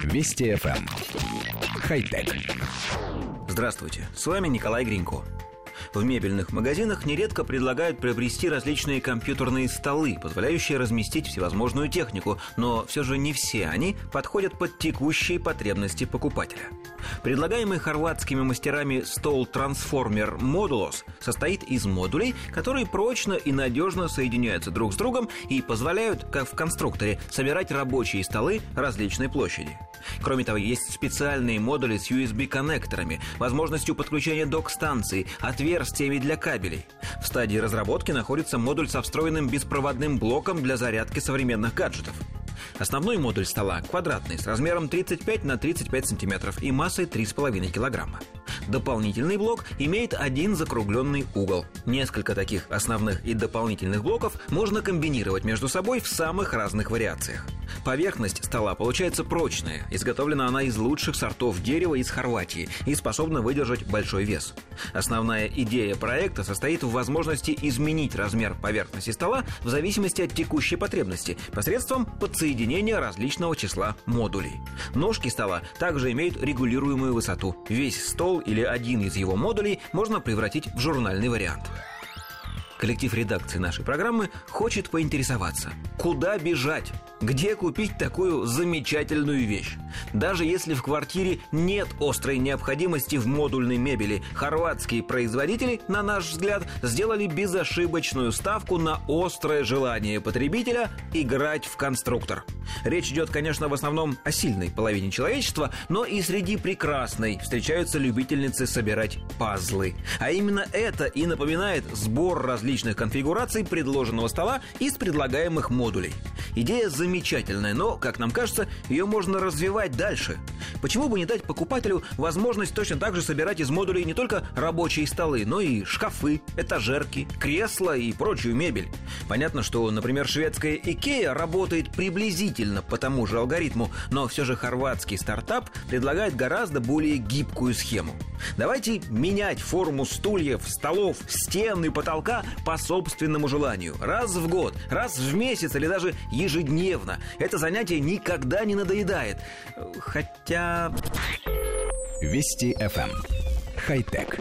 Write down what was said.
Вести FM. Эм. Хай-тек. Здравствуйте, с вами Николай Гринько. В мебельных магазинах нередко предлагают приобрести различные компьютерные столы, позволяющие разместить всевозможную технику, но все же не все они подходят под текущие потребности покупателя. Предлагаемый хорватскими мастерами стол Transformer Modulos состоит из модулей, которые прочно и надежно соединяются друг с другом и позволяют, как в конструкторе, собирать рабочие столы различной площади. Кроме того, есть специальные модули с USB-коннекторами, возможностью подключения док-станций, отверстиями для кабелей. В стадии разработки находится модуль со встроенным беспроводным блоком для зарядки современных гаджетов. Основной модуль стола квадратный, с размером 35 на 35 сантиметров и массой 3,5 килограмма. Дополнительный блок имеет один закругленный угол. Несколько таких основных и дополнительных блоков можно комбинировать между собой в самых разных вариациях. Поверхность стола получается прочная, изготовлена она из лучших сортов дерева из Хорватии и способна выдержать большой вес. Основная идея проекта состоит в возможности изменить размер поверхности стола в зависимости от текущей потребности посредством подсоединения различного числа модулей. Ножки стола также имеют регулируемую высоту. Весь стол или один из его модулей можно превратить в журнальный вариант. Коллектив редакции нашей программы хочет поинтересоваться, куда бежать, где купить такую замечательную вещь. Даже если в квартире нет острой необходимости в модульной мебели, хорватские производители, на наш взгляд, сделали безошибочную ставку на острое желание потребителя играть в конструктор. Речь идет, конечно, в основном о сильной половине человечества, но и среди прекрасной встречаются любительницы собирать пазлы. А именно это и напоминает сбор различных конфигураций предложенного стола из предлагаемых модулей. Идея замечательная, но, как нам кажется, ее можно развивать дальше. Почему бы не дать покупателю возможность точно так же собирать из модулей не только рабочие столы, но и шкафы, этажерки, кресла и прочую мебель? Понятно, что, например, шведская Икея работает приблизительно по тому же алгоритму, но все же хорватский стартап предлагает гораздо более гибкую схему. Давайте менять форму стульев, столов, стен и потолка по собственному желанию. Раз в год, раз в месяц или даже ежедневно. Это занятие никогда не надоедает. Хотя... Вести FM. Эм. Хай-тек.